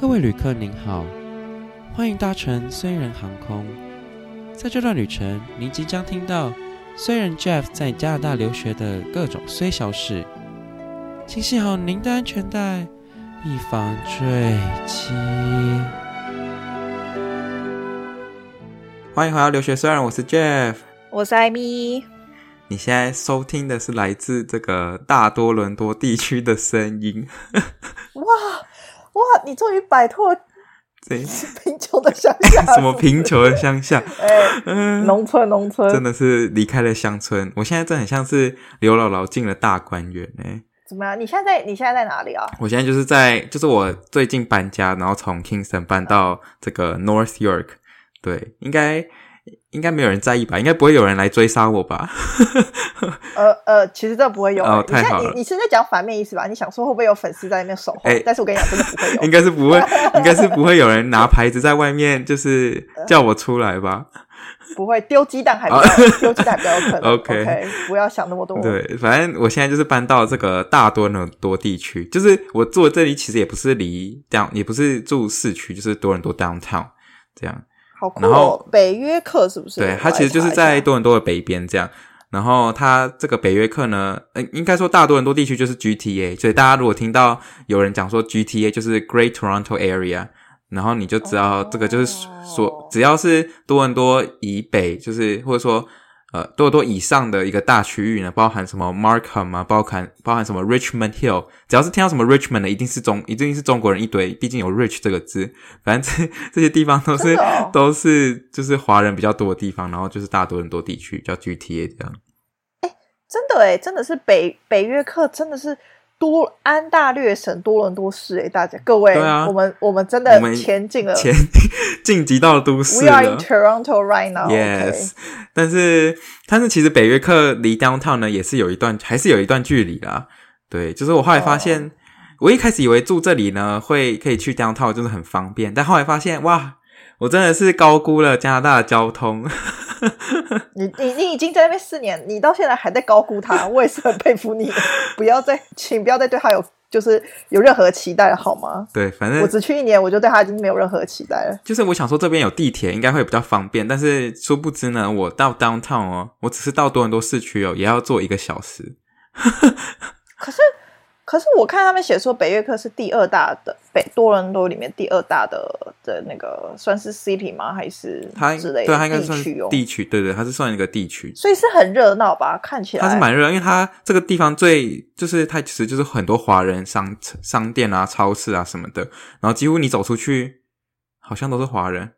各位旅客您好，欢迎搭乘虽然航空。在这段旅程，您即将听到虽然 Jeff 在加拿大留学的各种虽小事，请系好您的安全带，以防坠机。欢迎回到留学虽然，我是 Jeff，我是艾米。你现在收听的是来自这个大多伦多地区的声音。哇哇！你终于摆脱贫穷 的乡下，什么贫穷的乡下？哎、农村农村，真的是离开了乡村。我现在真的很像是刘姥姥进了大观园哎。怎么样？你现在在你现在在哪里啊？我现在就是在，就是我最近搬家，然后从 Kingston 搬到这个 North York。对，应该。应该没有人在意吧？应该不会有人来追杀我吧？呃呃，其实这不会有、欸。哦，太好了。你你是在讲反面意思吧？你想说会不会有粉丝在那边守候？哎、欸，但是我跟你讲，真的不会有。应该是不会，应该是不会有人拿牌子在外面，就是叫我出来吧？呃、不会丢鸡蛋还比较 丢鸡蛋比较有可能。okay, OK，不要想那么多。对，反正我现在就是搬到这个大多伦多地区，就是我住的这里其实也不是离 down，也不是住市区，就是多伦多 downtown 这样。好酷哦、然后北约克是不是？对，它其实就是在多伦多的北边这样。然后它这个北约克呢，呃，应该说大多伦多地区就是 GTA。所以大家如果听到有人讲说 GTA 就是 Great Toronto Area，然后你就知道这个就是说，哦、只要是多伦多以北，就是或者说。呃，多多以上的一个大区域呢，包含什么 Markham 啊，包含包含什么 Richmond Hill，只要是听到什么 Richmond 的，一定是中，一定是中国人一堆，毕竟有 Rich 这个字。反正这 这些地方都是、哦、都是就是华人比较多的地方，然后就是大多人多地区叫 GTA 这样。哎，真的哎，真的是北北约克，真的是。多安大略省多伦多市诶，大家各位，啊、我们我们真的前进了，前 晋级到了都市 We are in Toronto right now. Yes，、okay. 但是但是其实北约克离 downtown 呢也是有一段还是有一段距离啦。对，就是我后来发现，oh. 我一开始以为住这里呢会可以去 downtown 就是很方便，但后来发现哇，我真的是高估了加拿大的交通。你你你已经在那边四年，你到现在还在高估他，我也是很佩服你。不要再，请不要再对他有就是有任何期待了，好吗？对，反正我只去一年，我就对他已经没有任何期待了。就是我想说这边有地铁，应该会比较方便，但是殊不知呢，我到 downtown 哦，我只是到多伦多市区哦，也要坐一个小时。可是。可是我看他们写说北约克是第二大的北多伦多里面第二大的的那个算是 city 吗？还是它之类的？对，它应该算地区，对对，它是算一个地区，所以是很热闹吧？看起来它是蛮热闹，因为它这个地方最就是它其实就是很多华人商商店啊、超市啊什么的，然后几乎你走出去，好像都是华人，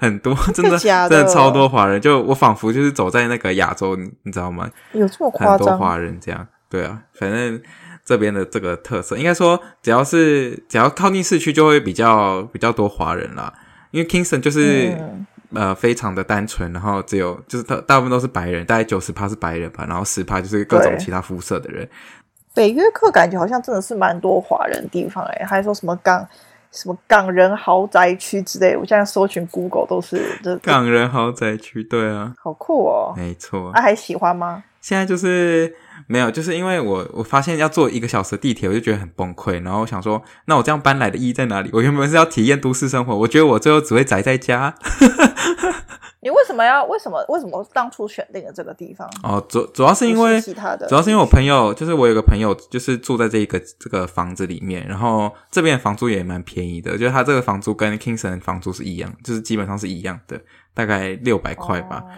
很多真的真的超多华人，就我仿佛就是走在那个亚洲，你知道吗？有这么夸张？很多华人这样，对啊，反正。这边的这个特色，应该说，只要是只要靠近市区，就会比较比较多华人啦。因为 Kingston 就是、嗯、呃非常的单纯，然后只有就是大大部分都是白人，大概九十趴是白人吧，然后十趴就是各种其他肤色的人。北约克感觉好像真的是蛮多华人地方诶，还说什么港什么港人豪宅区之类，我现在搜寻 Google 都是这港人豪宅区，对啊，好酷哦，没错。那、啊、还喜欢吗？现在就是。没有，就是因为我我发现要坐一个小时地铁，我就觉得很崩溃。然后我想说，那我这样搬来的意义在哪里？我原本是要体验都市生活，我觉得我最后只会宅在家。你为什么要？为什么？为什么当初选定了这个地方？哦，主主要是因为其他的，主要是因为我朋友，就是我有个朋友，就是住在这个这个房子里面，然后这边的房租也蛮便宜的，就是他这个房租跟 Kingston 房租是一样，就是基本上是一样的，大概六百块吧，哦，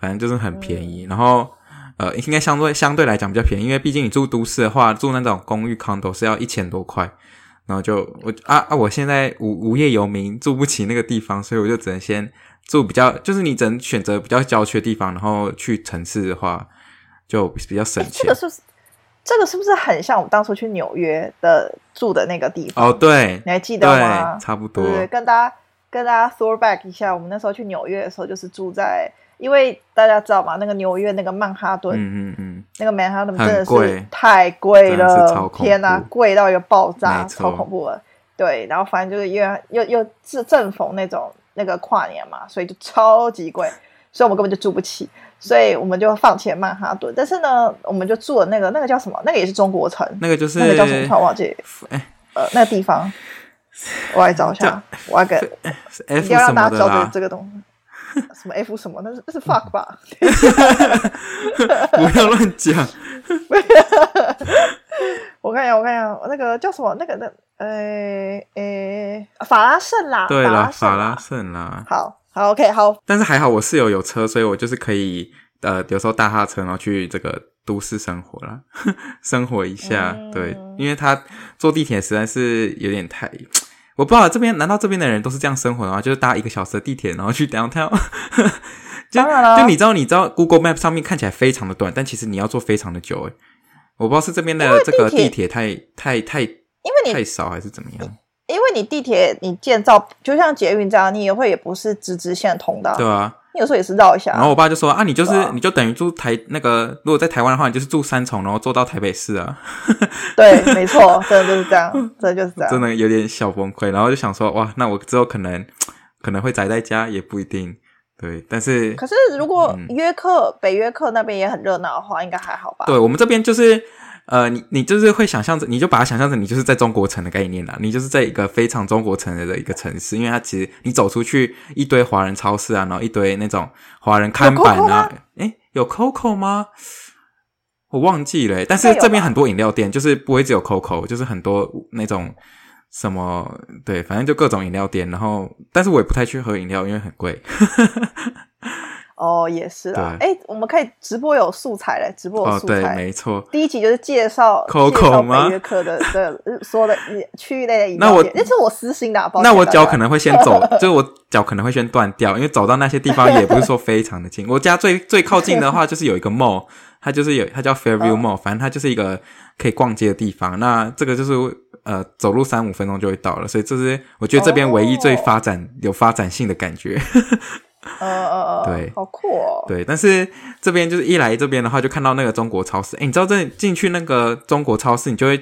反正就是很便宜。嗯，然后。呃，应该相对相对来讲比较便宜，因为毕竟你住都市的话，住那种公寓 condo 是要一千多块，然后就我啊啊，我现在无无业游民，住不起那个地方，所以我就只能先住比较，就是你只能选择比较郊区的地方，然后去城市的话就比较省钱。这个是不是这个是不是很像我们当初去纽约的住的那个地方？哦，对，你还记得吗？对，差不多。对，跟大家跟大家 throwback 一下，我们那时候去纽约的时候，就是住在。因为大家知道嘛，那个纽约那个曼哈顿，嗯嗯嗯，那个曼哈顿真的是太贵了，天哪，贵到一个爆炸，超恐怖了。对，然后反正就是因为又又是正逢那种那个跨年嘛，所以就超级贵，所以我们根本就住不起，所以我们就放弃了曼哈顿。但是呢，我们就住了那个那个叫什么？那个也是中国城，那个就是那个叫什么？我忘记，哎，呃，那个地方。我来找一下，我要给要让大家知道。这个东西。什么 F 什么？那是那是 fuck 吧？不要乱讲。我看一下，我看一下，那个叫什么？那个那呃呃，法拉盛啦。对啦，法拉盛啦。好，好，OK，好。但是还好，我室友有车，所以我就是可以呃，有时候搭他的车，然后去这个都市生活啦，生活一下。嗯、对，因为他坐地铁实在是有点太。我不知道这边难道这边的人都是这样生活的吗？就是搭一个小时的地铁，然后去 downtown。就就你知道，你知道 Google Map 上面看起来非常的短，但其实你要坐非常的久。诶我不知道是这边的这个地铁太太太，因为你太少还是怎么样？因为你地铁你建造就像捷运这样，你也会也不是直直线通的。对啊。有时候也是绕一下，然后我爸就说啊，你就是你就等于住台那个，如果在台湾的话，你就是住三重，然后坐到台北市啊。对，没错，真的就是这样，真的就是这样，真的有点小崩溃。然后就想说，哇，那我之后可能可能会宅在家，也不一定。对，但是可是如果约克、嗯、北约克那边也很热闹的话，应该还好吧？对，我们这边就是。呃，你你就是会想象着，你就把它想象成你就是在中国城的概念啦，你就是在一个非常中国城的一个城市，因为它其实你走出去一堆华人超市啊，然后一堆那种华人看板啊，诶，有 Coco 吗？我忘记了，但是这边很多饮料店，就是不会只有 Coco，就是很多那种什么，对，反正就各种饮料店，然后但是我也不太去喝饮料，因为很贵。哦，也是啊。哎对，我们可以直播有素材嘞，直播有素材，哦、对，没错。第一集就是介绍 Coco 吗？北约克的 的说的区域内的饮料店。那我那是我私心的，那我脚可能会先走，就是我脚可能会先断掉，因为走到那些地方也不是说非常的近。我家最最靠近的话，就是有一个 mall，它就是有它叫 Fairview Mall，、哦、反正它就是一个可以逛街的地方。那这个就是呃，走路三五分钟就会到了，所以这是我觉得这边唯一最发展、哦、有发展性的感觉。呃呃呃，对，好酷哦。对，但是这边就是一来这边的话，就看到那个中国超市。诶，你知道这进去那个中国超市，你就会，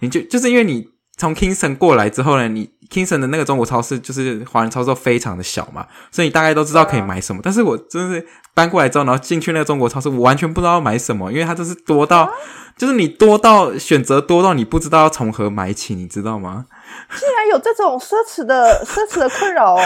你就就是因为你从 Kingston 过来之后呢，你 Kingston 的那个中国超市就是华人超市非常的小嘛，所以你大概都知道可以买什么。啊、但是我真的是搬过来之后，然后进去那个中国超市，我完全不知道要买什么，因为它就是多到，啊、就是你多到选择多到你不知道要从何买起，你知道吗？竟然有这种奢侈的 奢侈的困扰哦，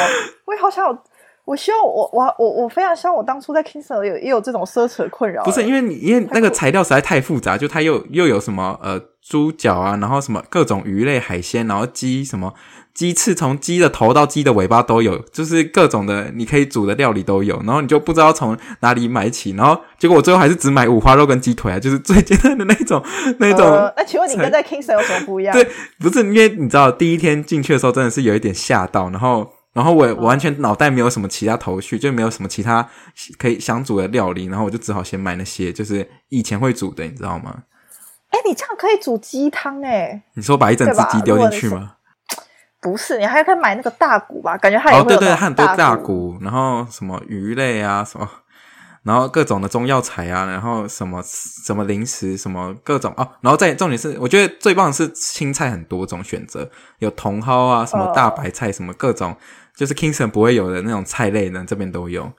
我也好想有。我希望我我我我非常希望我当初在 Kingston 有也有这种奢侈的困扰。不是因为你因为那个材料实在太复杂，就它又又有什么呃猪脚啊，然后什么各种鱼类海鲜，然后鸡什么鸡翅，从鸡的头到鸡的尾巴都有，就是各种的你可以煮的料理都有，然后你就不知道从哪里买起，然后结果我最后还是只买五花肉跟鸡腿啊，就是最简单的那种那种。呃，那请问你跟在 Kingston 有什么不一样？对，不是因为你知道第一天进去的时候真的是有一点吓到，然后。然后我我完全脑袋没有什么其他头绪，就没有什么其他可以想煮的料理，然后我就只好先买那些就是以前会煮的，你知道吗？哎，你这样可以煮鸡汤哎！你说把一整只鸡丢进去吗？不是，你还可以买那个大骨吧？感觉还有哦，对对，很多大骨，然后什么鱼类啊什么，然后各种的中药材啊，然后什么什么零食什么各种哦，然后再重点是，我觉得最棒的是青菜很多种选择，有茼蒿啊，什么大白菜，什么各种。就是 Kingston 不会有的那种菜类呢，这边都有。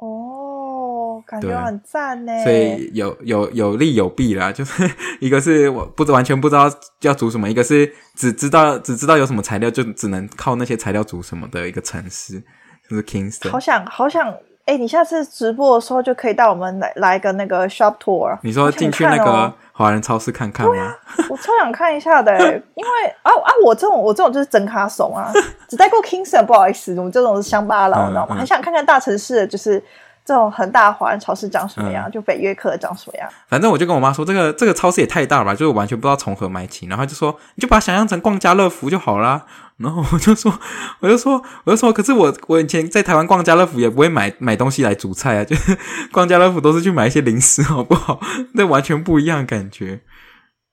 哦，感觉很赞呢。所以有有有利有弊啦，就是一个是我不完全不知道要煮什么，一个是只知道只知道有什么材料，就只能靠那些材料煮什么的一个城市，就是 Kingston。好想好想，哎，你下次直播的时候就可以带我们来来个那个 shop tour。你说进去那个。华人超市看看吗？啊，我超想看一下的，因为啊啊，我这种我这种就是真卡怂啊，只带过 Kingston，不好意思，我们这种是乡巴佬，你知道吗？很想看看大城市，就是这种很大的华人超市长什么样，嗯、就北约克长什么样。反正我就跟我妈说，这个这个超市也太大了吧，就是完全不知道从何买起，然后就说你就把它想象成逛家乐福就好啦。然后我就说，我就说，我就说，可是我我以前在台湾逛家乐福也不会买买东西来煮菜啊，就是逛家乐福都是去买一些零食，好不好？那完全不一样感觉。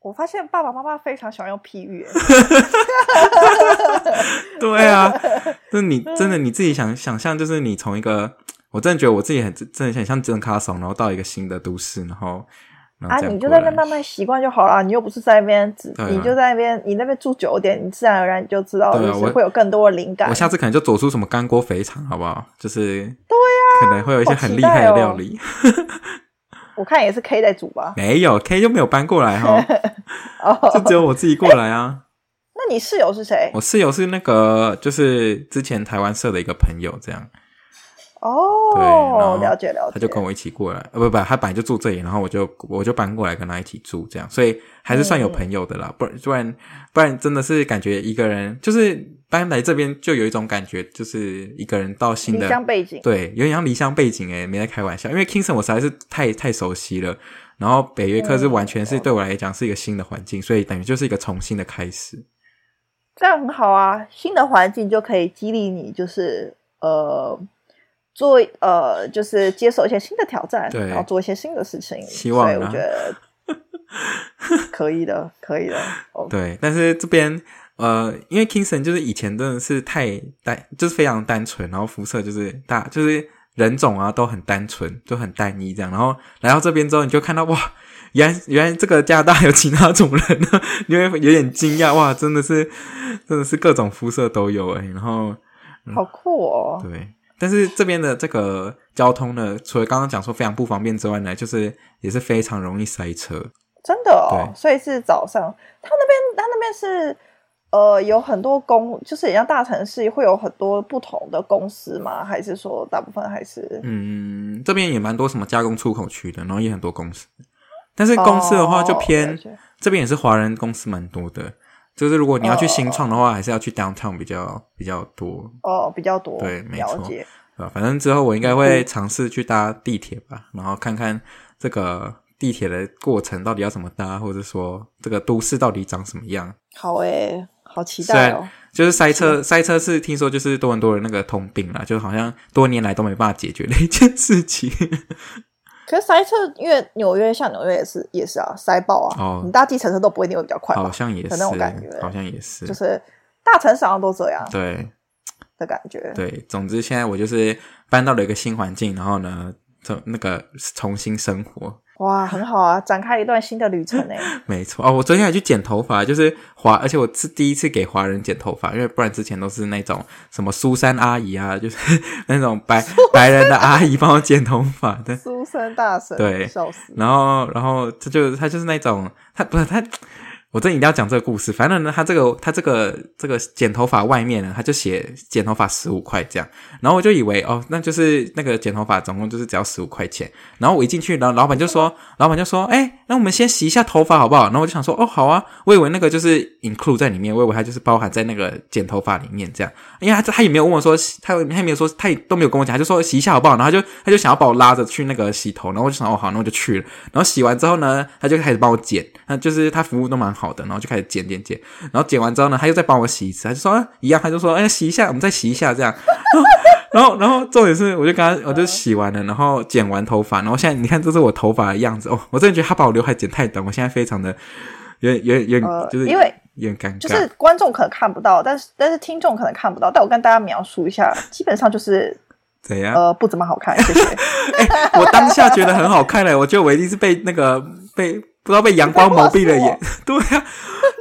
我发现爸爸妈妈非常喜欢用譬喻。对啊，就是你真的你自己想想象，就是你从一个，我真的觉得我自己很真的很像真卡怂，然后到一个新的都市，然后。啊，你就在那边慢慢习惯就好了。你又不是在那边，啊、你就在那边，你那边住久点，你自然而然你就知道，就是会有更多的灵感。我下次可能就走出什么干锅肥肠，好不好？就是对呀，可能会有一些很厉害的料理。我看也是 K 在煮吧？没有 K 就没有搬过来哈，哦就只有我自己过来啊。那你室友是谁？我室友是那个，就是之前台湾社的一个朋友，这样。哦，对，了解了解。他就跟我一起过来，呃，不不，他本来就住这里，然后我就我就搬过来跟他一起住，这样，所以还是算有朋友的啦。嗯、不然不然不然，真的是感觉一个人，就是搬来这边就有一种感觉，就是一个人到新的离乡背景，对，有点像离乡背景诶，没在开玩笑。因为 Kingston 我实在是太太熟悉了，然后北约克是完全是对我来讲是一个新的环境，嗯、所以等于就是一个重新的开始。这样很好啊，新的环境就可以激励你，就是呃，做呃，就是接受一些新的挑战，对，然后做一些新的事情。希望、啊，所以我觉得 可以的，可以的。对，但是这边呃，因为 Kingston 就是以前真的是太单，就是非常单纯，然后肤色就是大，就是人种啊都很单纯，就很单一这样。然后来到这边之后，你就看到哇。原来原来这个加拿大有其他种人呢，你会有点惊讶哇，真的是真的是各种肤色都有诶，然后好酷哦。对，但是这边的这个交通呢，除了刚刚讲说非常不方便之外呢，就是也是非常容易塞车。真的哦，对所以是早上，他那边他那边是呃有很多公，就是像大城市会有很多不同的公司吗？还是说大部分还是嗯，这边也蛮多什么加工出口区的，然后也很多公司。但是公司的话就偏、oh, 这边也是华人公司蛮多的，就是如果你要去新创的话，还是要去 downtown 比较比较多哦，oh, 比较多对，没错，啊，反正之后我应该会尝试去搭地铁吧，然后看看这个地铁的过程到底要怎么搭，或者说这个都市到底长什么样。好诶、欸，好期待哦！就是塞车，塞车是听说就是多伦多的那个通病啦，就好像多年来都没办法解决的一件事情。可是塞车，因为纽约像纽约也是也是啊，塞爆啊！哦，你搭计程车都不会，你会比较快，好像也是那种感觉，好像也是，就是大城市好像都这样，对的感觉。对，总之现在我就是搬到了一个新环境，然后呢，从那个重新生活。哇，很好啊，展开一段新的旅程诶。没错哦，我昨天还去剪头发，就是华，而且我是第一次给华人剪头发，因为不然之前都是那种什么苏珊阿姨啊，就是 那种白白人的阿姨帮我剪头发的。苏珊大神，对，笑死。然后，然后他就他就是那种，他不是他。我真的一定要讲这个故事。反正呢，他这个他这个这个剪头发外面呢，他就写剪头发十五块这样。然后我就以为哦，那就是那个剪头发总共就是只要十五块钱。然后我一进去，然后老板就说，老板就说，哎，那我们先洗一下头发好不好？然后我就想说，哦，好啊。我以为那个就是 include 在里面，我以为它就是包含在那个剪头发里面这样。因为他他也没有问我说，他他也没有说，他也都没有跟我讲，他就说洗一下好不好？然后他就他就想要把我拉着去那个洗头，然后我就想，哦，好，那我就去了。然后洗完之后呢，他就开始帮我剪，那就是他服务都蛮好的，然后就开始剪。剪剪，然后剪完之后呢，他又再帮我洗一次，他就说、啊、一样，他就说哎，洗一下，我们再洗一下这样。然后，然后重点是，我就跟他，我就洗完了，然后剪完头发，然后现在你看，这是我头发的样子哦。我真的觉得他把我刘海剪太短，我现在非常的有点、有点、有点，就是因为有点尴尬。就是观众可能看不到，但是但是听众可能看不到，但我跟大家描述一下，基本上就是怎样？呃，不怎么好看。谢谢。哎，我当下觉得很好看嘞，我觉得我一定是被那个被。不知道被阳光蒙蔽了眼，对呀、啊，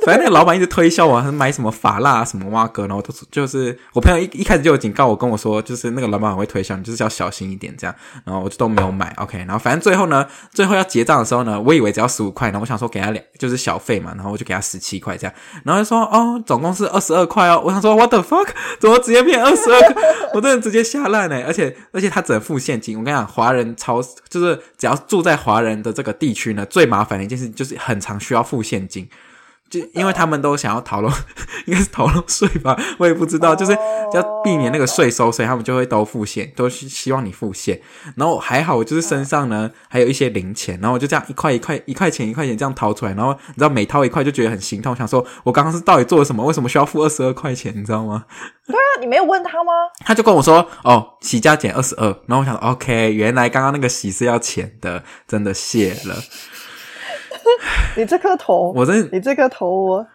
反正那个老板一直推销我，还是买什么法蜡、什么蛙哥，然后都就是我朋友一一开始就有警告我，跟我说，就是那个老板很会推销，你就是要小心一点这样，然后我就都没有买，OK，然后反正最后呢，最后要结账的时候呢，我以为只要十五块，然后我想说给他两就是小费嘛，然后我就给他十七块这样，然后就说哦，总共是二十二块哦，我想说 What the fuck，怎么直接变二十二块？我真的直接吓烂了，而且而且他只付现金，我跟你讲，华人超就是只要住在华人的这个地区呢，最麻烦的一件事就是很长。需要付现金，就因为他们都想要逃漏，应该是逃漏税吧，我也不知道，就是要避免那个税收，所以他们就会都付现，都是希望你付现。然后还好，我就是身上呢还有一些零钱，然后我就这样一块一块一块钱一块钱这样掏出来，然后你知道每掏一块就觉得很心痛，想说我刚刚是到底做了什么？为什么需要付二十二块钱？你知道吗？对啊，你没有问他吗？他就跟我说哦，洗加减二十二，然后我想 OK，原来刚刚那个洗是要钱的，真的谢了。你这颗头，我真你这颗头，我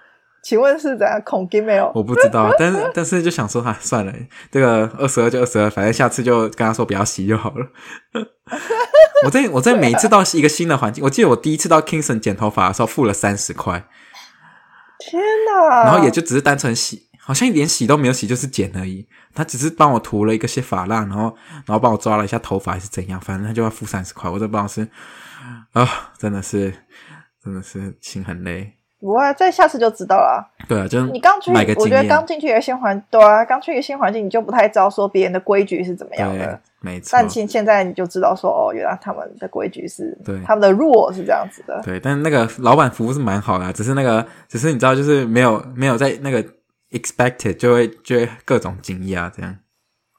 请问是怎样恐金没有？我不知道，但是 但是就想说哈，算了，这个二十二就二十二，反正下次就跟他说不要洗就好了。我在我在每次到一个新的环境，我记得我第一次到 Kingston 剪头发的时候付了三十块，天哪！然后也就只是单纯洗，好像连洗都没有洗，就是剪而已。他只是帮我涂了一个些发蜡，然后然后帮我抓了一下头发还是怎样，反正他就要付三十块，我都不知道是啊，真的是。真的是心很累，不会，再下次就知道了。对啊，就你刚去，我觉得刚进去一个新环，对啊，刚去一个新环境，你就不太知道说别人的规矩是怎么样的。没错。但现现在你就知道说，哦，原来他们的规矩是，对，他们的 rule 是这样子的。对，但是那个老板服务是蛮好的啊，只是那个，只是你知道，就是没有没有在那个 expected 就会就会各种惊讶这样。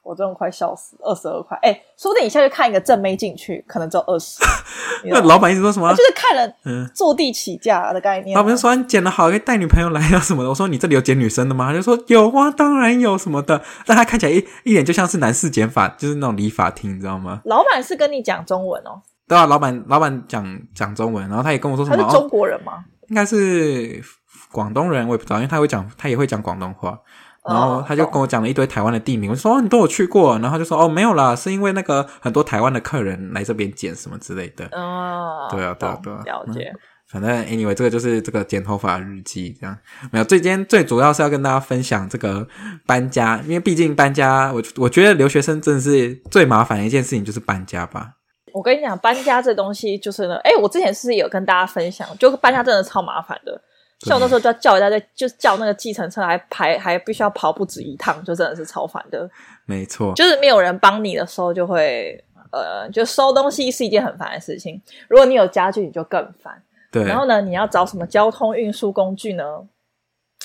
我真的快笑死，二十二块，哎、欸，说不定你下去看一个正妹进去，可能只有二十。那老板一直说什么？就是看人嗯坐地起价的概念。老板说你剪得好，可以带女朋友来啊什么的。我说你这里有剪女生的吗？他就说有啊，当然有什么的。但他看起来一一脸就像是男士剪法，就是那种理发厅，你知道吗？老板是跟你讲中文哦。对啊，老板老板讲讲中文，然后他也跟我说什么？他是中国人吗？哦、应该是广东人，我也不知道，因为他会讲，他也会讲广东话。然后他就跟我讲了一堆台湾的地名，我就说哦，你都有去过，然后他就说哦，没有啦，是因为那个很多台湾的客人来这边剪什么之类的。哦，对啊，对啊，对啊，了解。嗯，反正 anyway，这个就是这个剪头发日记，这样没有。最今天最主要是要跟大家分享这个搬家，因为毕竟搬家，我我觉得留学生真的是最麻烦的一件事情就是搬家吧。我跟你讲，搬家这东西就是呢，哎，我之前是有跟大家分享，就搬家真的超麻烦的。像我那时候就要叫一大堆，就是叫那个计程车还排，还必须要跑不止一趟，就真的是超烦的。没错，就是没有人帮你的时候，就会呃，就收东西是一件很烦的事情。如果你有家具，你就更烦。对。然后呢，你要找什么交通运输工具呢？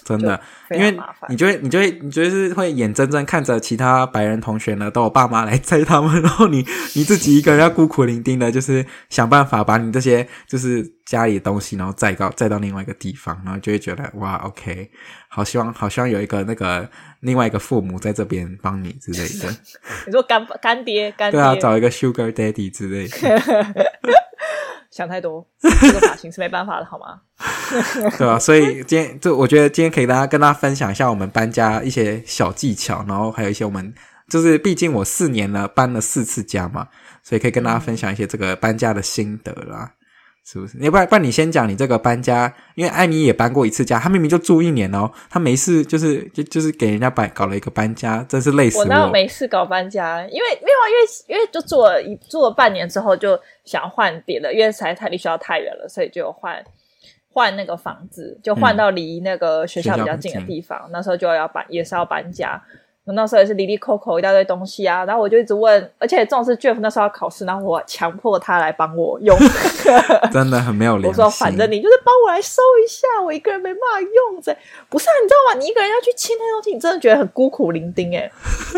真的，因为你就会，你就会，你就是会眼睁睁看着其他白人同学呢，都有爸妈来载他们，然后你 你自己一个人要孤苦伶仃的，就是想办法把你这些就是家里的东西，然后载到载到另外一个地方，然后就会觉得哇，OK，好希望好希望有一个那个另外一个父母在这边帮你之类的。你说干干爹干爹？对啊，找一个 Sugar Daddy 之类的。想太多，这个发型是没办法的，好吗？对吧、啊？所以今天就我觉得今天可以大家跟大家分享一下我们搬家一些小技巧，然后还有一些我们就是毕竟我四年了搬了四次家嘛，所以可以跟大家分享一些这个搬家的心得啦。是不是？要不然，不然你先讲你这个搬家，因为艾米也搬过一次家，她明明就住一年哦，她没事就是就就是给人家搬搞了一个搬家，真是累死我。我哪有没事搞搬家？因为没有啊，因为因为就住了一住了半年之后，就想换别的，因为实在太离学校太远了，所以就换换那个房子，就换到离那个学校比较近的地方。嗯、那时候就要搬，也是要搬家。那时候也是哩哩抠抠一大堆东西啊，然后我就一直问，而且这种是 Jeff 那时候要考试，然后我强迫他来帮我用，真的很没有良心。我说反正你就是帮我来收一下，我一个人没办法用这，不是啊，你知道吗？你一个人要去清那些东西，你真的觉得很孤苦伶仃哎，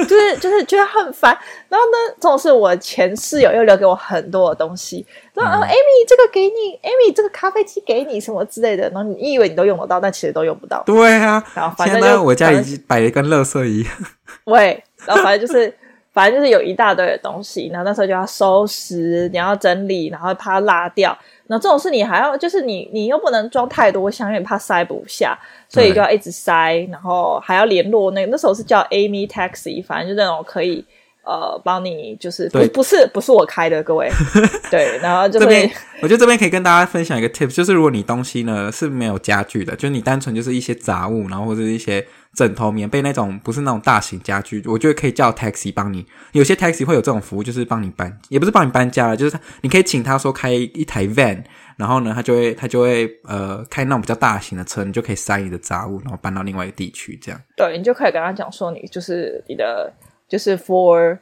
就是就是觉得很烦。然后呢，这种是我前室友又留给我很多的东西。说啊，Amy，这个给你，Amy，这个咖啡机给你，什么之类的。然后你以为你都用得到，但其实都用不到。对啊，然后反正就我家已经摆的跟垃圾一样。喂，然后反正就是，反正就是有一大堆的东西，然后那时候就要收拾，你要整理，然后怕它落掉。然后这种事你还要，就是你你又不能装太多箱，因为怕塞不下，所以就要一直塞，然后还要联络那个。那时候是叫 Amy Taxi，反正就那种可以。呃，帮你就是不不是不是我开的，各位 对，然后就、这边我觉得这边可以跟大家分享一个 tips，就是如果你东西呢是没有家具的，就是你单纯就是一些杂物，然后或者是一些枕头、棉被那种，不是那种大型家具，我觉得可以叫 taxi 帮你。有些 taxi 会有这种服务，就是帮你搬，也不是帮你搬家了，就是他你可以请他说开一台 van，然后呢，他就会他就会呃开那种比较大型的车，你就可以塞你的杂物，然后搬到另外一个地区，这样。对，你就可以跟他讲说，你就是你的。就是 for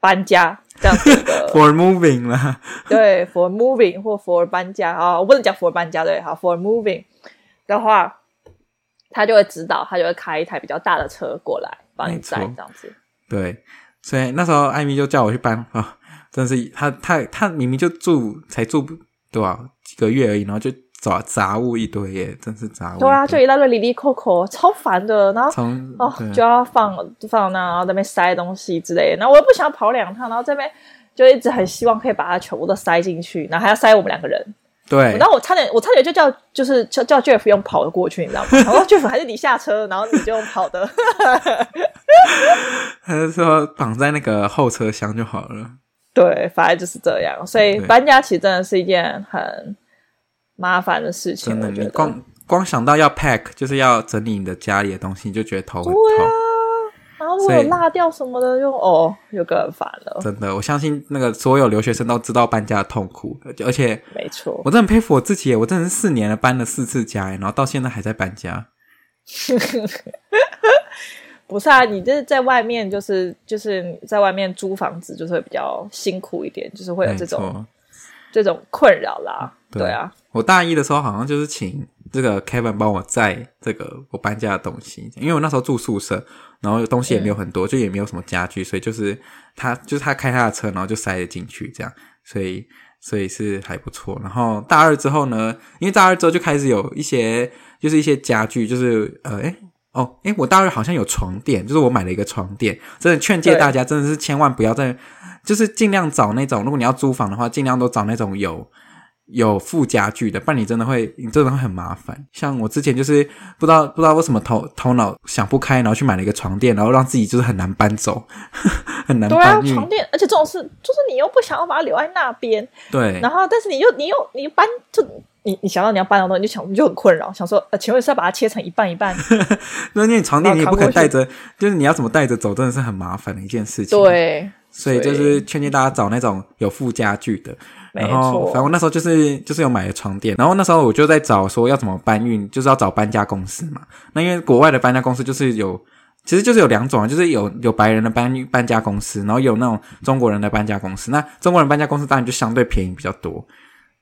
搬家这样子的，for moving 啦，对，for moving 或 for 搬家啊，我不能讲 for 搬家对，好，for moving 的话，他就会指导，他就会开一台比较大的车过来帮你载这样子。对，所以那时候艾米就叫我去搬啊，真是他他他明明就住才住多少几个月而已，然后就。杂杂物一堆耶，真是杂物。对啊，就一大堆里里扣扣，超烦的。然后哦，就要放放那，然后在那边塞东西之类的。然后我又不想跑两趟，然后这边就一直很希望可以把它全部都塞进去，然后还要塞我们两个人。对。然后我差点，我差点就叫，就是叫叫 Jeff 用跑的过去，你知道吗？然后 Jeff 还是你下车，然后你就用跑的。他就说绑在那个后车厢就好了。对，反正就是这样。所以搬家其实真的是一件很。麻烦的事情，真的，你光光想到要 pack，就是要整理你的家里的东西，你就觉得头很痛。对啊，然后如果有落掉什么的，又哦，又更烦了。真的，我相信那个所有留学生都知道搬家的痛苦，而且没错，我真的很佩服我自己，我真的是四年了搬了四次家，然后到现在还在搬家。不是啊，你这是在外面，就是就是在外面租房子，就是会比较辛苦一点，就是会有这种这种困扰啦。对，对啊，我大一的时候好像就是请。这个 Kevin 帮我载这个我搬家的东西，因为我那时候住宿舍，然后东西也没有很多，就也没有什么家具，所以就是他就是他开他的车，然后就塞了进去，这样，所以所以是还不错。然后大二之后呢，因为大二之后就开始有一些就是一些家具，就是呃，诶哦，诶我大二好像有床垫，就是我买了一个床垫，真的劝诫大家，真的是千万不要再，就是尽量找那种，如果你要租房的话，尽量都找那种有。有附家具的，不然你真的会，你真的会很麻烦。像我之前就是不知道不知道为什么头头脑想不开，然后去买了一个床垫，然后让自己就是很难搬走，很难搬。对啊，床垫，而且这种事就是你又不想要把它留在那边，对。然后，但是你又你又你搬就你你想到你要搬的东西，你就想你就很困扰，想说呃，请问是要把它切成一半一半？那你床垫你也不可以带着，就是你要怎么带着走，真的是很麻烦的一件事情。对，所以就是劝诫大家找那种有附家具的。然后，反正我那时候就是就是有买了床垫，然后那时候我就在找说要怎么搬运，就是要找搬家公司嘛。那因为国外的搬家公司就是有，其实就是有两种啊，就是有有白人的搬搬家公司，然后有那种中国人的搬家公司。那中国人搬家公司当然就相对便宜比较多，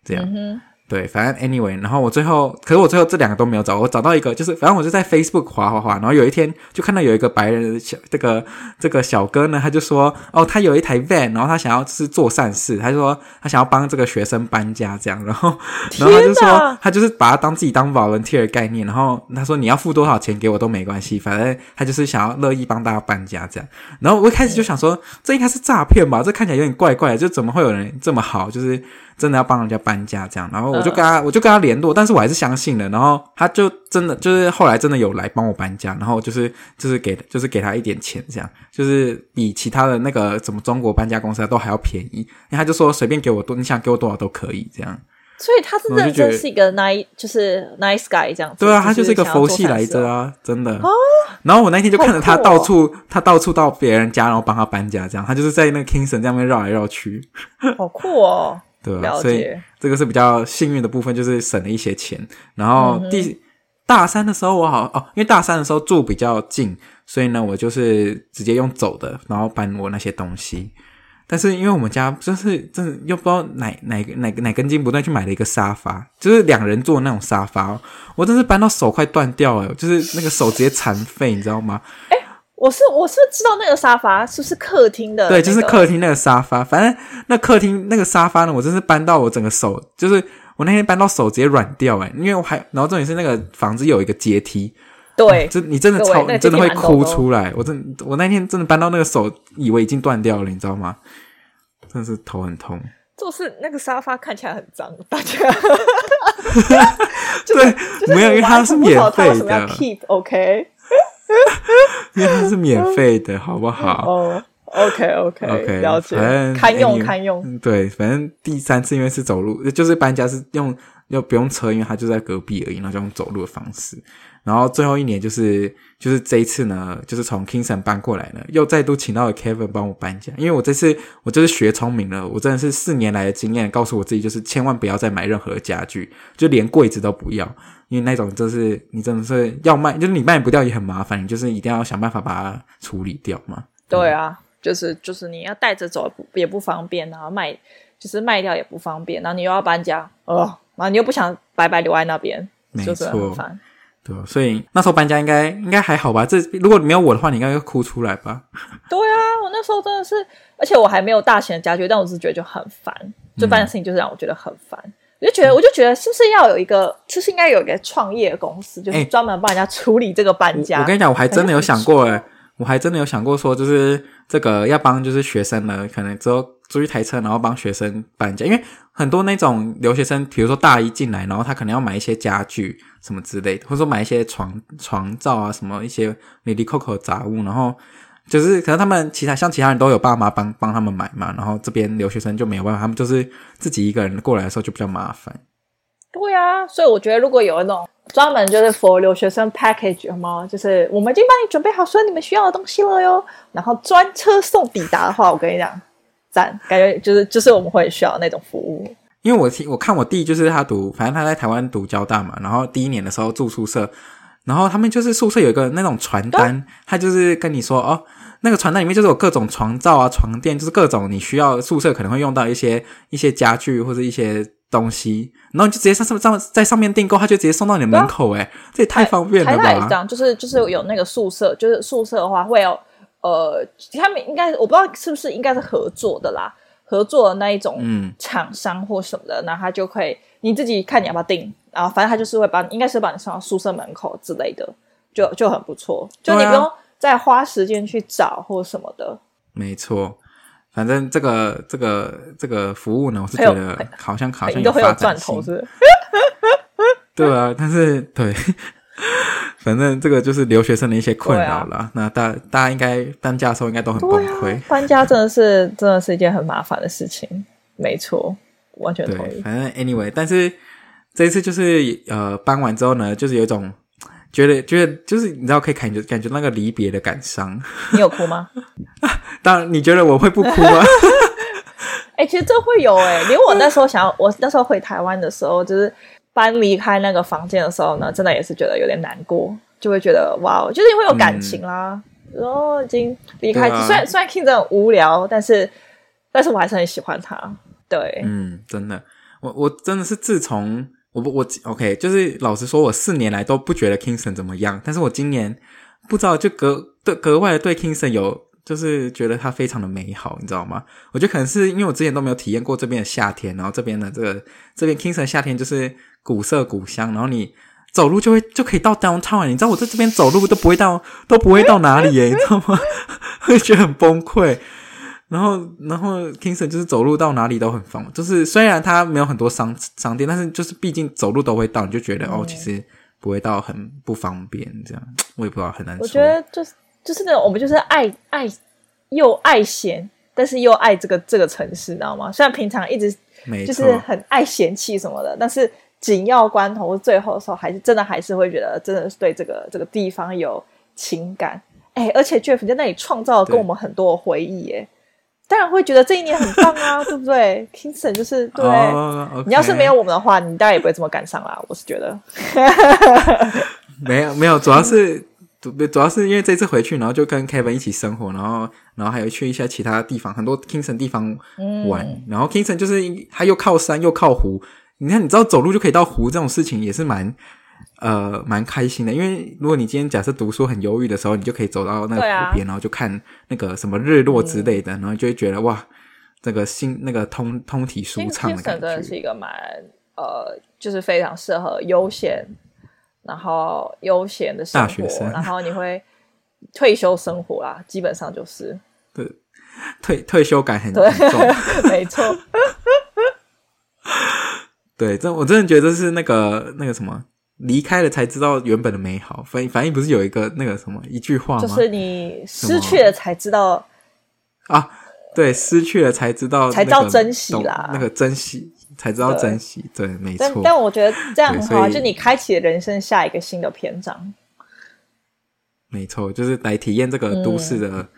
这样。嗯对，反正 anyway，然后我最后，可是我最后这两个都没有找，我找到一个，就是反正我就在 Facebook 滑滑滑，然后有一天就看到有一个白人的小这个这个小哥呢，他就说，哦，他有一台 van，然后他想要是做善事，他就说他想要帮这个学生搬家这样，然后然后他就说他就是把他当自己当 volunteer 的概念，然后他说你要付多少钱给我都没关系，反正他就是想要乐意帮大家搬家这样，然后我一开始就想说这应该是诈骗吧，这看起来有点怪怪的，就怎么会有人这么好，就是。真的要帮人家搬家这样，然后我就跟他，我就跟他联络，但是我还是相信了，然后他就真的就是后来真的有来帮我搬家，然后就是就是给就是给他一点钱这样，就是比其他的那个什么中国搬家公司都还要便宜，然后他就说随便给我多，你想给我多少都可以这样。所以他是认真是一个 nice 就是 nice guy 这样子。对啊，他就是一个佛系来着啊，真的。哦。然后我那天就看着他到处、哦、他到处到别人家，然后帮他搬家这样，他就是在那个 Kingston 这样边绕来绕去。好酷哦。对啊，所以这个是比较幸运的部分，就是省了一些钱。然后第、嗯、大三的时候，我好哦，因为大三的时候住比较近，所以呢，我就是直接用走的，然后搬我那些东西。但是因为我们家就是真的又不知道哪哪哪哪根筋不对，去买了一个沙发，就是两人坐的那种沙发，我真是搬到手快断掉了，就是那个手直接残废，你知道吗？我是我是知道那个沙发是不是客厅的、那个？对，就是客厅那个沙发。反正那客厅那个沙发呢，我真是搬到我整个手，就是我那天搬到手直接软掉诶，因为我还然后重点是那个房子有一个阶梯，对，这、嗯、你真的超你真的会哭出来。我真我那天真的搬到那个手，以为已经断掉了，你知道吗？真的是头很痛。就是那个沙发看起来很脏，大家 对，没有，因为它是免费的。Keep OK。因为它是免费的，好不好？哦、okay, 了解，堪用堪用。对，反正第三次因为是走路，就是搬家是用又不用车，因为它就在隔壁而已，然后就用走路的方式。然后最后一年就是就是这一次呢，就是从 Kingston 搬过来呢，又再度请到了 Kevin 帮我搬家，因为我这次我就是学聪明了，我真的是四年来的经验告诉我自己，就是千万不要再买任何家具，就连柜子都不要。因为那种就是你真的是要卖，就是你卖不掉也很麻烦，你就是一定要想办法把它处理掉嘛。对啊，就是就是你要带着走也不方便，然后卖就是卖掉也不方便，然后你又要搬家，哦，然后你又不想白白留在那边，没错，就是很烦。对，所以那时候搬家应该应该还好吧？这如果没有我的话，你应该会哭出来吧？对啊，我那时候真的是，而且我还没有大型的家具，但我只是觉得就很烦，就搬的事情就是让我觉得很烦。嗯我就觉得，我就觉得，是不是要有一个，就是应该有一个创业公司，就是专门帮人家处理这个搬家。欸、我，我跟你讲，我还真的有想过，诶我还真的有想过说，就是这个要帮就是学生呢，可能之后租一台车，然后帮学生搬家。因为很多那种留学生，比如说大一进来，然后他可能要买一些家具什么之类的，或者说买一些床床罩啊，什么一些里里扣扣杂物，然后。就是可能他们其他像其他人都有爸妈帮帮他们买嘛，然后这边留学生就没有办法，他们就是自己一个人过来的时候就比较麻烦。对啊，所以我觉得如果有那种专门就是 for 留学生 package 有吗？就是我们已经帮你准备好所有你们需要的东西了哟。然后专车送抵达的话，我跟你讲，赞，感觉就是就是我们会需要那种服务。因为我听我看我弟就是他读，反正他在台湾读交大嘛，然后第一年的时候住宿舍，然后他们就是宿舍有一个那种传单，他就是跟你说哦，那个传单里面就是有各种床罩啊、床垫，就是各种你需要宿舍可能会用到一些一些家具或者一些东西，然后你就直接上上上在上面订购，他就直接送到你的门口，诶，这也太方便了吧？台大一张，就是就是有那个宿舍，就是宿舍的话会有呃，他们应该我不知道是不是应该是合作的啦。合作的那一种厂商或什么的，那、嗯、他就可以你自己看你要不要订，然后反正他就是会把，应该是把你送到宿舍门口之类的，就就很不错，就你不用再花时间去找或什么的。没错，反正这个这个这个服务呢，我是觉得好像好像有发展性，都很有赚头，是不是？对啊，但是对。反正这个就是留学生的一些困扰了。啊、那大大家应该搬家的时候应该都很崩溃。啊、搬家真的是真的是一件很麻烦的事情。没错，完全同意。反正 anyway，但是这一次就是呃搬完之后呢，就是有一种觉得觉得就是你知道可以感觉感觉那个离别的感伤。你有哭吗？当然，你觉得我会不哭吗？哎、欸，其实这会有哎、欸，连我那时候想要我那时候回台湾的时候，就是。搬离开那个房间的时候呢，真的也是觉得有点难过，就会觉得哇，就是会有感情啦。然、嗯、后已经离开，啊、虽然虽然 King 真的很无聊，但是但是我还是很喜欢他。对，嗯，真的，我我真的是自从我不我 OK，就是老实说，我四年来都不觉得 Kingston 怎么样，但是我今年不知道就格对格外的对 Kingston 有。就是觉得它非常的美好，你知道吗？我觉得可能是因为我之前都没有体验过这边的夏天，然后这边的这个这边 Kingston 夏天就是古色古香，然后你走路就会就可以到 downtown，你知道我在这边走路都不会到都不会到哪里耶，你知道吗？会觉得很崩溃。然后然后 Kingston 就是走路到哪里都很方便，就是虽然它没有很多商商店，但是就是毕竟走路都会到，你就觉得哦，其实不会到很不方便这样。我也不知道很难说。我觉得就是。就是那种我们就是爱爱又爱嫌，但是又爱这个这个城市，你知道吗？虽然平常一直就是很爱嫌弃什么的，但是紧要关头最后的时候，还是真的还是会觉得真的是对这个这个地方有情感。哎，而且 Jeff 在那里创造了跟我们很多的回忆，耶，当然会觉得这一年很棒啊，对不对？Kingston 就是对，oh, okay. 你要是没有我们的话，你当然也不会这么感伤啦。我是觉得，没有没有，主要是。主主要是因为这次回去，然后就跟 Kevin 一起生活，然后然后还有去一些其他地方，很多 Kingston 地方玩。嗯、然后 Kingston 就是它又靠山又靠湖，你看你知道走路就可以到湖这种事情也是蛮呃蛮开心的。因为如果你今天假设读书很忧郁的时候，你就可以走到那个湖边，啊、然后就看那个什么日落之类的，嗯、然后就会觉得哇，这个心那个通通体舒畅的感觉。Kingston 真的是一个蛮呃，就是非常适合悠闲。然后悠闲的生活，然后你会退休生活啦，基本上就是对退退休感很重，没错。对，这我真的觉得是那个那个什么，离开了才知道原本的美好。反反应不是有一个那个什么一句话吗？就是你失去了才知道啊，对，失去了才知道才知道珍惜啦，那个珍惜。才知道珍惜，对，对，没错。但但我觉得这样很好，就你开启了人生下一个新的篇章。没错，就是来体验这个都市的、嗯、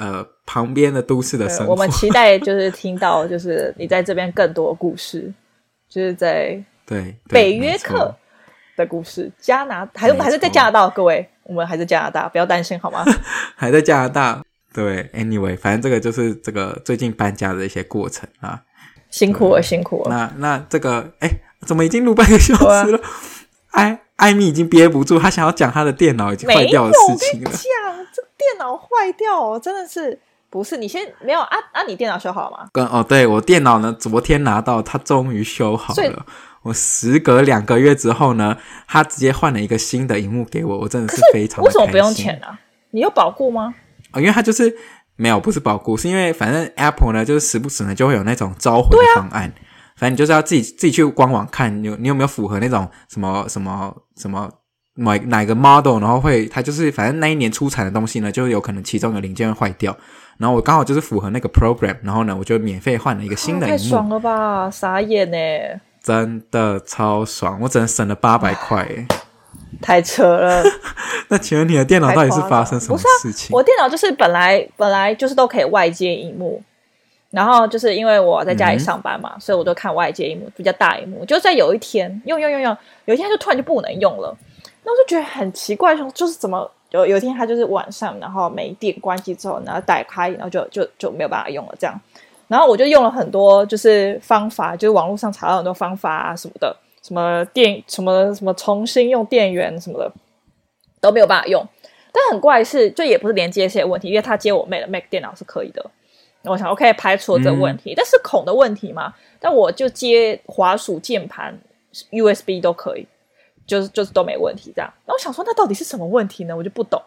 呃旁边的都市的生活。我们期待就是听到就是你在这边更多的故事，就是在 对北约克的故事。加拿大还是还是在加拿大，各位，我们还是加拿大，不要担心好吗？还在加拿大。对，anyway，反正这个就是这个最近搬家的一些过程啊。辛苦了，辛苦了。那那这个，哎，怎么已经录半个小时了？艾艾米已经憋不住，他想要讲他的电脑已经坏掉的事情了。讲这电脑坏掉哦，真的是不是？你先没有啊啊？你电脑修好了吗？跟哦，对我电脑呢，昨天拿到，他终于修好了。我时隔两个月之后呢，他直接换了一个新的荧幕给我，我真的是非常。为什么不用钱呢？你有保固吗？哦，因为他就是。没有，不是保固，是因为反正 Apple 呢，就是时不时呢就会有那种召回的方案。啊、反正你就是要自己自己去官网看，你有你有没有符合那种什么什么什么哪哪个 model，然后会它就是反正那一年出产的东西呢，就有可能其中有零件会坏掉。然后我刚好就是符合那个 program，然后呢我就免费换了一个新的。太爽了吧，傻眼呢！真的超爽，我只能省了八百块。太扯了。那请问你的电脑到底是发生什么事情？啊、我电脑就是本来本来就是都可以外接荧幕，然后就是因为我在家里上班嘛，嗯、所以我就看外接荧幕比较大荧幕。就在有一天用用用用，有一天就突然就不能用了，那我就觉得很奇怪，说就是怎么有有一天它就是晚上然后没电关机之后，然后打开，然后就就就没有办法用了这样。然后我就用了很多就是方法，就是网络上查到很多方法啊什么的，什么电什么什么重新用电源什么的都没有办法用。但很怪的是，就也不是连接线问题，因为他接我妹的 Mac 电脑是可以的。我想 OK 排除了这个问题，嗯、但是孔的问题嘛，但我就接滑鼠键盘 USB 都可以，就是就是都没问题这样。那我想说，那到底是什么问题呢？我就不懂。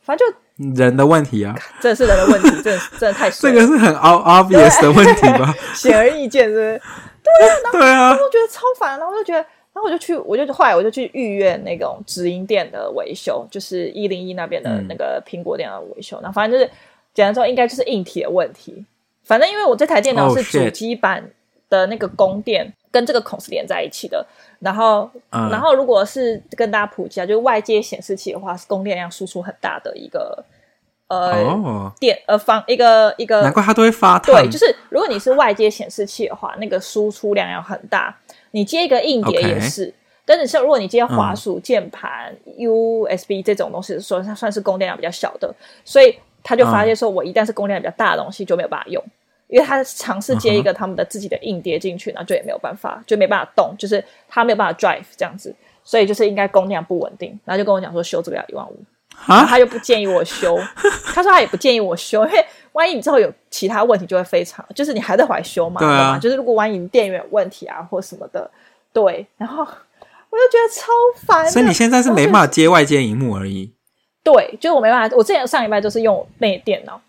反正就人的问题啊，真的是人的问题，真的真的太 这个是很 obvious 的问题吧？显而易见，是是？对啊，对啊，然后我觉得超烦，然后我就觉得，然后我就去，我就后来我就去预约那种直营店的维修，就是一零一那边的那个苹果店的维修。那、嗯、反正就是简单说，应该就是硬体的问题。反正因为我这台电脑是主机板的那个供电跟这个孔是连在一起的。然后，嗯、然后如果是跟大家普及啊，就是外接显示器的话，是供电量输出很大的一个呃、哦、电呃方一个一个，难怪它都会发烫。对，就是如果你是外接显示器的话，那个输出量要很大。你接一个硬碟也是，Okay. 但是像如果你接滑鼠、键盘、嗯、USB 这种东西，说它算是供电量比较小的，所以他就发现说，我一旦是供电量比较大的东西，就没有办法用。因为他尝试接一个他们的自己的硬碟进去，然后就也没有办法，就没办法动，就是他没有办法 drive 这样子，所以就是应该供量不稳定，然后就跟我讲说修这个要一万五，啊，他又不建议我修，他说他也不建议我修，因为万一你之后有其他问题就会非常，就是你还在怀修嘛，对啊，就是如果万一你电源有问题啊或什么的，对，然后我就觉得超烦，所以你现在是没办法接外接荧幕而已，对，就是我没办法，我之前上礼拜就是用那电脑。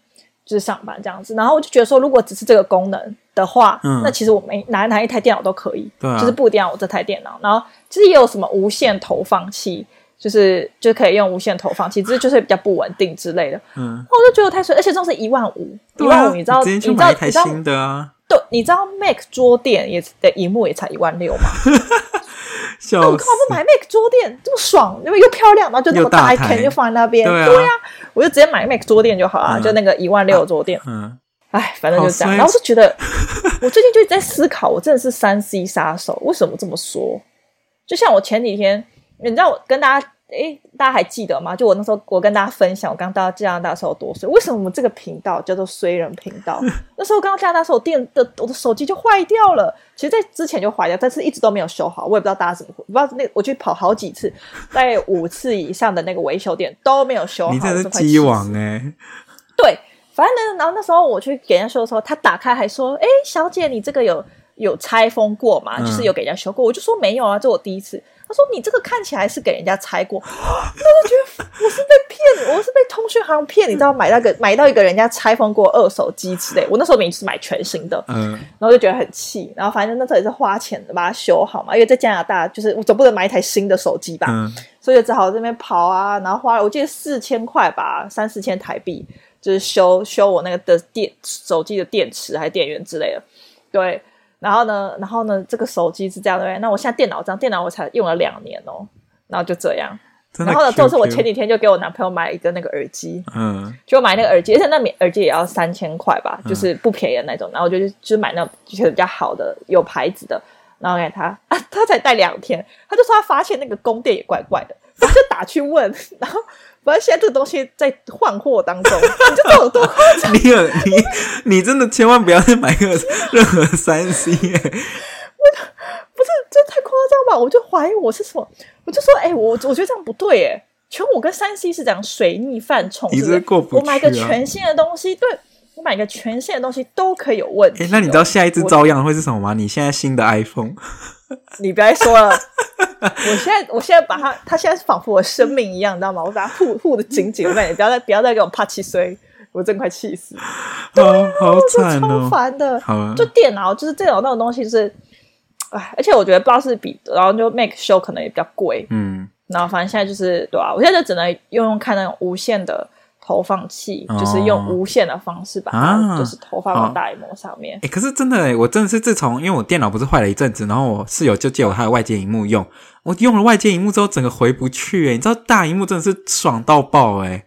就是上班这样子，然后我就觉得说，如果只是这个功能的话，嗯、那其实我们拿拿一台电脑都可以，啊、就是不一定要我这台电脑。然后其实也有什么无线投放器，就是就可以用无线投放其实就是比较不稳定之类的。嗯，我就觉得太水，而且这种是一万五，一万五，你知道？你知道？一台新的啊？对，你知道 Mac 桌垫也的荧幕也才一万六吗？那我干嘛不买 Mac 桌垫这么爽？因为又漂亮，然后就那么大一片，就放在那边。对呀、啊，我就直接买 Mac 桌垫就好了，嗯、就那个一万六的桌垫。嗯，哎，反正就这样。然后我就觉得，我最近就在思考，我真的是三 C 杀手。为什么这么说？就像我前几天，你知道，我跟大家。诶，大家还记得吗？就我那时候，我跟大家分享，我刚到加拿大的时候多衰。为什么我们这个频道叫做“衰人频道”？那时候刚到加拿大的时候，我电的我的手机就坏掉了。其实，在之前就坏掉，但是一直都没有修好。我也不知道大家怎么，不知道那我去跑好几次，大概五次以上的那个维修店都没有修好。你这是机王哎？对，反正呢，然后那时候我去给人家修的时候，他打开还说：“哎，小姐，你这个有有拆封过吗？嗯、就是有给人家修过。”我就说没有啊，这我第一次。他说：“你这个看起来是给人家拆过，那我觉得我是被骗，我是被通讯行骗，你知道买那个买到一个人家拆封过二手机之类。我那时候明明是买全新的，嗯，然后就觉得很气。然后反正那时候也是花钱的把它修好嘛，因为在加拿大就是我总不能买一台新的手机吧，嗯，所以就只好在这边跑啊，然后花了我记得四千块吧，三四千台币，就是修修我那个的电手机的电池还是电源之类的，对。”然后呢，然后呢，这个手机是这样的。那我现在电脑这样，电脑我才用了两年哦。然后就这样。然后呢，就是我前几天就给我男朋友买一个那个耳机，嗯，就买那个耳机，而且那免耳机也要三千块吧，就是不便宜的那种。然后我就就买那就是比较好的，有牌子的。然后给他啊，他才戴两天，他就说他发现那个供电也怪怪的，然后就打去问，然后。反正现在这个东西在换货当中，你就有多夸张。你有你，你真的千万不要再买个任何三 C 哎！我 不是这太夸张吧？我就怀疑我是什么，我就说哎、欸，我我觉得这样不对哎。全我跟三 C 是讲水逆犯冲，是不是？我买个全新的东西，对我买个全新的东西都可以有问题、哦。哎、欸，那你知道下一次遭殃会是什么吗？你现在新的 iPhone，你不要说了。我现在，我现在把它，它现在是仿佛我生命一样，你知道吗？我把它护护的紧紧的，你不要再，不要再给我啪气碎，我真快气死！对，好惨哦，超烦的。啊、就电脑，就是这种那种东西，就是，哎，而且我觉得不知道是比，然后就 Mac 修可能也比较贵，嗯，然后反正现在就是对吧、啊？我现在就只能用用看那种无线的投放器，哦、就是用无线的方式把它就是投放到大萤幕上面。哎、哦，可是真的哎，我真的是自从因为我电脑不是坏了一阵子，然后我室友就借我他的外接荧幕用，我用了外接荧幕之后，整个回不去哎，你知道大萤幕真的是爽到爆哎。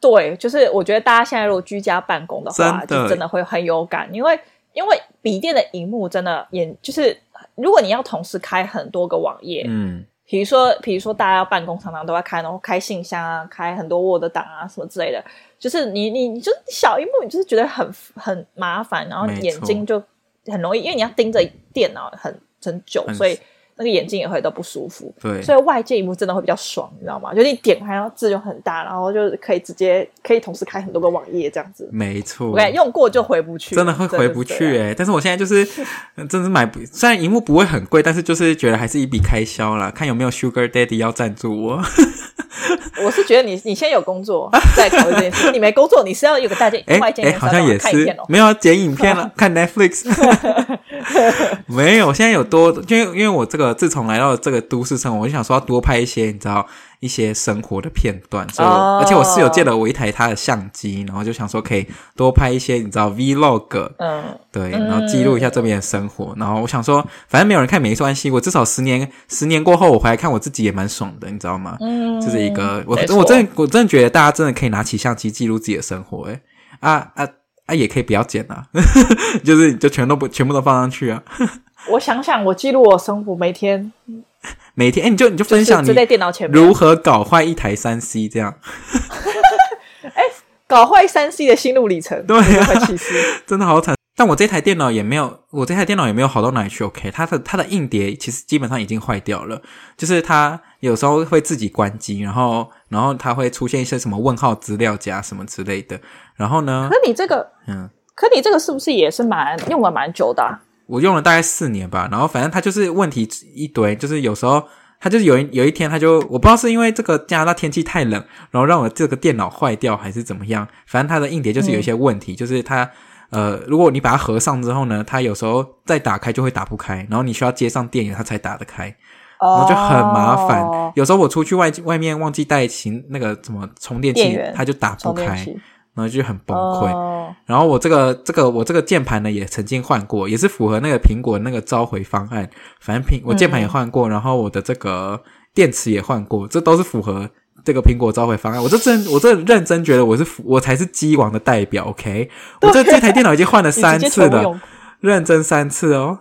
对，就是我觉得大家现在如果居家办公的话，真的就真的会很有感，因为因为笔电的荧幕真的也就是如果你要同时开很多个网页，嗯。比如说，比如说，大家要办公，常常都要开，然后开信箱啊，开很多 Word 档啊，什么之类的。就是你，你，你就小一幕，你就是觉得很很麻烦，然后眼睛就很容易，因为你要盯着电脑很很久，所以。那个眼睛也会都不舒服，对，所以外界荧幕真的会比较爽，你知道吗？就你点开，然后字就很大，然后就可以直接可以同时开很多个网页这样子。没错，我感觉用过就回不去，真的会回不去哎。但是我现在就是，真是买不，虽然荧幕不会很贵，但是就是觉得还是一笔开销啦。看有没有 Sugar Daddy 要赞助我。我是觉得你你先有工作再考虑这件事。你没工作，你是要有个大件外接，好像也是没有剪影片了，看 Netflix。没有，现在有多，因为因为我这个自从来到这个都市生活，我就想说要多拍一些，你知道。一些生活的片段，所以、oh. 而且我室友借了我一台他的相机，然后就想说可以多拍一些，你知道 Vlog，嗯，对，然后记录一下这边的生活。嗯、然后我想说，反正没有人看没关系，我至少十年十年过后我回来看我自己也蛮爽的，你知道吗？嗯，这是一个我我真的我真的觉得大家真的可以拿起相机记录自己的生活，哎啊啊啊，也可以不要剪啊，就是就全都不全部都放上去啊。我想想，我记录我生活每天。每天，哎，你就你就分享你在电脑前如何搞坏一台三 C 这样，哎，搞坏三 C 的心路历程，对啊，其实 真的好惨。但我这台电脑也没有，我这台电脑也没有好到哪里去。OK，它的它的硬碟其实基本上已经坏掉了，就是它有时候会自己关机，然后然后它会出现一些什么问号资料夹什么之类的。然后呢？可你这个，嗯，可你这个是不是也是蛮用了蛮久的啊？我用了大概四年吧，然后反正它就是问题一堆，就是有时候它就是有一有一天它就我不知道是因为这个加拿大天气太冷，然后让我这个电脑坏掉还是怎么样，反正它的硬碟就是有一些问题，嗯、就是它呃，如果你把它合上之后呢，它有时候再打开就会打不开，然后你需要接上电源它才打得开，然后就很麻烦。哦、有时候我出去外外面忘记带行那个什么充电器，它就打不开。然后就很崩溃，oh. 然后我这个这个我这个键盘呢也曾经换过，也是符合那个苹果那个召回方案。反正苹我键盘也换过，嗯、然后我的这个电池也换过，这都是符合这个苹果召回方案。我这真我这认真觉得我是我才是机王的代表，OK？我这这台电脑已经换了 三次了，认真三次哦。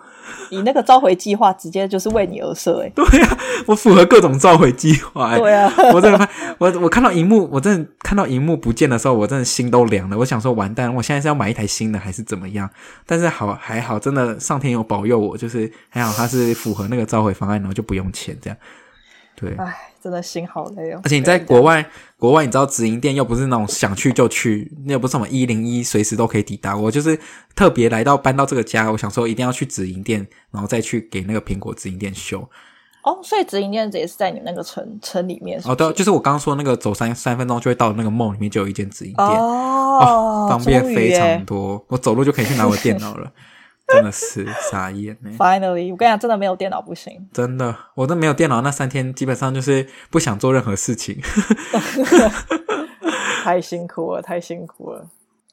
你那个召回计划直接就是为你而设，哎，对呀、啊，我符合各种召回计划，哎，对啊，我真的，我我看到荧幕，我真的看到荧幕不见的时候，我真的心都凉了。我想说，完蛋，我现在是要买一台新的还是怎么样？但是好还好，真的上天有保佑我，就是还好它是符合那个召回方案，然后就不用钱这样。对，唉，真的心好累哦。而且你在国外，国外你知道直营店又不是那种想去就去，那又不是什么一零一随时都可以抵达。我就是特别来到搬到这个家，我想说一定要去直营店，然后再去给那个苹果直营店修。哦，所以直营店也是在你们那个城城里面是是？哦，对，就是我刚刚说那个走三三分钟就会到那个 mall 里面就有一间直营店哦，哦，方便非常多，我走路就可以去拿我的电脑了。真的是傻眼呢。Finally，我跟你讲，真的没有电脑不行。真的，我都没有电脑那三天，基本上就是不想做任何事情。太辛苦了，太辛苦了。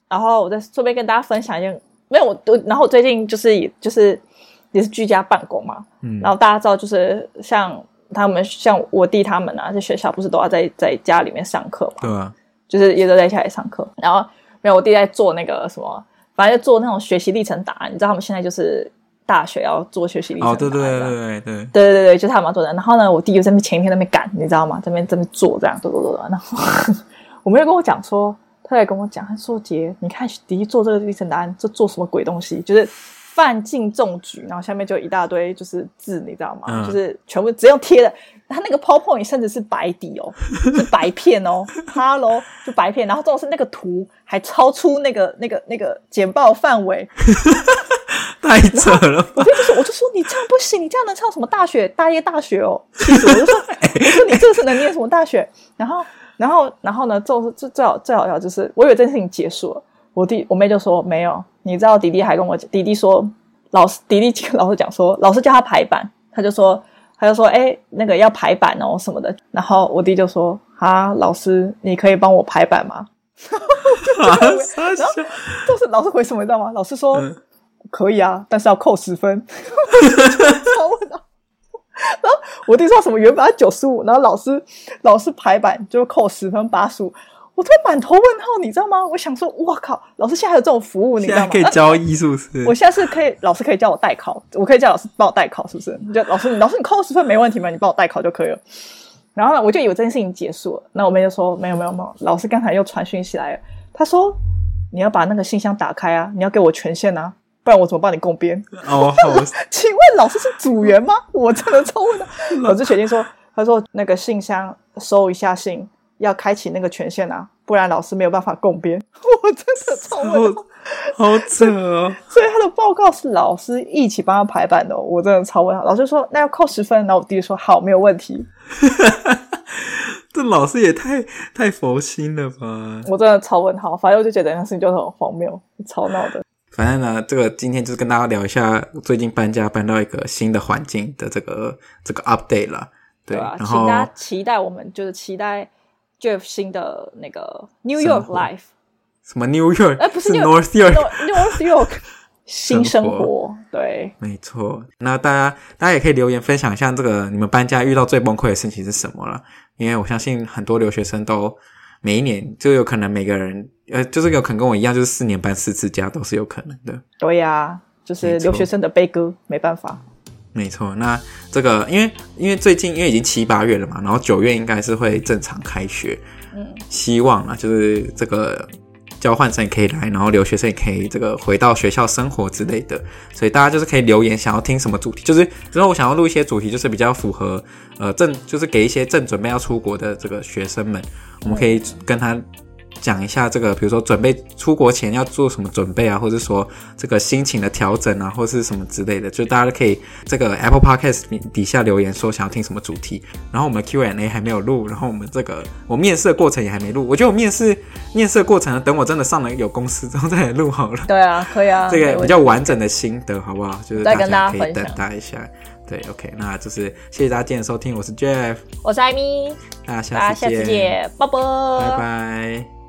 然后我再顺便跟大家分享一下，没有我，然后我最近就是就是也是居家办公嘛。嗯。然后大家知道，就是像他们，像我弟他们啊，在学校不是都要在在家里面上课嘛？对啊。就是也都在家里上课，然后没有我弟在做那个什么。反正就做那种学习历程档案，你知道他们现在就是大学要做学习历程档案。哦，对对对对对对对对对，就是他们要做的。然后呢，我弟就在那前一天在那边赶，你知道吗？在那边在那边做这样，做做做做。然后 我妹跟我讲说，他在跟我讲，他说：“姐，你看弟弟做这个历程档案，这做什么鬼东西？就是犯禁中举，然后下面就一大堆就是字，你知道吗？嗯、就是全部只用贴的。他那个 PowerPoint 甚至是白底哦，是白片哦，Hello 就白片。然后重点是那个图。”还超出那个那个那个简报范围，太扯了！我就说，我就说你这样不行，你这样能上什么大学？大业大学哦！我！我就说，我说你这是能念什么大学？然后，然后，然后呢？最最最好最好笑就是，我以为这件事情结束了，我弟我妹就说没有。你知道，迪迪还跟我讲，弟弟说老师，迪迪跟老师讲说，老师叫他排版，他就说，他就说，哎，那个要排版哦什么的。然后我弟就说，啊，老师，你可以帮我排版吗？然后就是老师回什么你知道吗？老师说、嗯、可以啊，但是要扣十分。然后我弟说什么原本九十五，然后老师老师排版就扣十分八十五，我突然满头问号，你知道吗？我想说，我靠，老师现在还有这种服务，你知道吗？可以交易是不是？我现在是可以，老师可以叫我代考，我可以叫老师帮我代考，是不是？你就老师，老师你扣十分没问题吗？你帮我代考就可以了。然后呢，我就以为这件事情结束了。那我妹就说没有没有没有，老师刚才又传讯息来了，他说你要把那个信箱打开啊，你要给我权限啊。不然我怎么帮你共编？哦，请问老师是组员吗？我真的超问的。老师决定说，他说那个信箱收一下信，要开启那个权限啊，不然老师没有办法共编。我真的超问的，好扯哦。所以他的报告是老师一起帮他排版的，我真的超问。老师说那要扣十分，然后我弟弟说好，没有问题。这老师也太太佛心了吧！我真的超问号，反正我就觉得那事情就很荒谬，超闹的。反正呢，这个今天就是跟大家聊一下最近搬家搬到一个新的环境的这个这个 update 了。对，对啊，然后请大家期待我们就是期待 Jeff 新的那个 New York Life。什么 New York？哎，不是 North York，North York 新生活。对，没错。那大家大家也可以留言分享一下，这个你们搬家遇到最崩溃的事情是什么了？因为我相信很多留学生都。每一年就有可能每个人，呃，就是有可能跟我一样，就是四年搬四次家都是有可能的。对呀、啊，就是留学生的悲歌，没办法。没错，那这个因为因为最近因为已经七八月了嘛，然后九月应该是会正常开学，嗯，希望啊，就是这个。交换生也可以来，然后留学生也可以这个回到学校生活之类的，所以大家就是可以留言想要听什么主题，就是之后我想要录一些主题，就是比较符合呃正，就是给一些正准备要出国的这个学生们，我们可以跟他。讲一下这个，比如说准备出国前要做什么准备啊，或者说这个心情的调整啊，或是什么之类的，就大家都可以这个 Apple Podcast 底下留言说想要听什么主题。然后我们 Q&A 还没有录，然后我们这个我面试的过程也还没录。我觉得我面试面试的过程呢，等我真的上了有公司之后再来录好了。对啊，可以啊，这个比较完整的心得好不好？就是大家可以等待一下。对，OK，那就是谢谢大家今天的收听，我是 Jeff，我是艾米，大家下次见，下次见，拜拜，拜拜。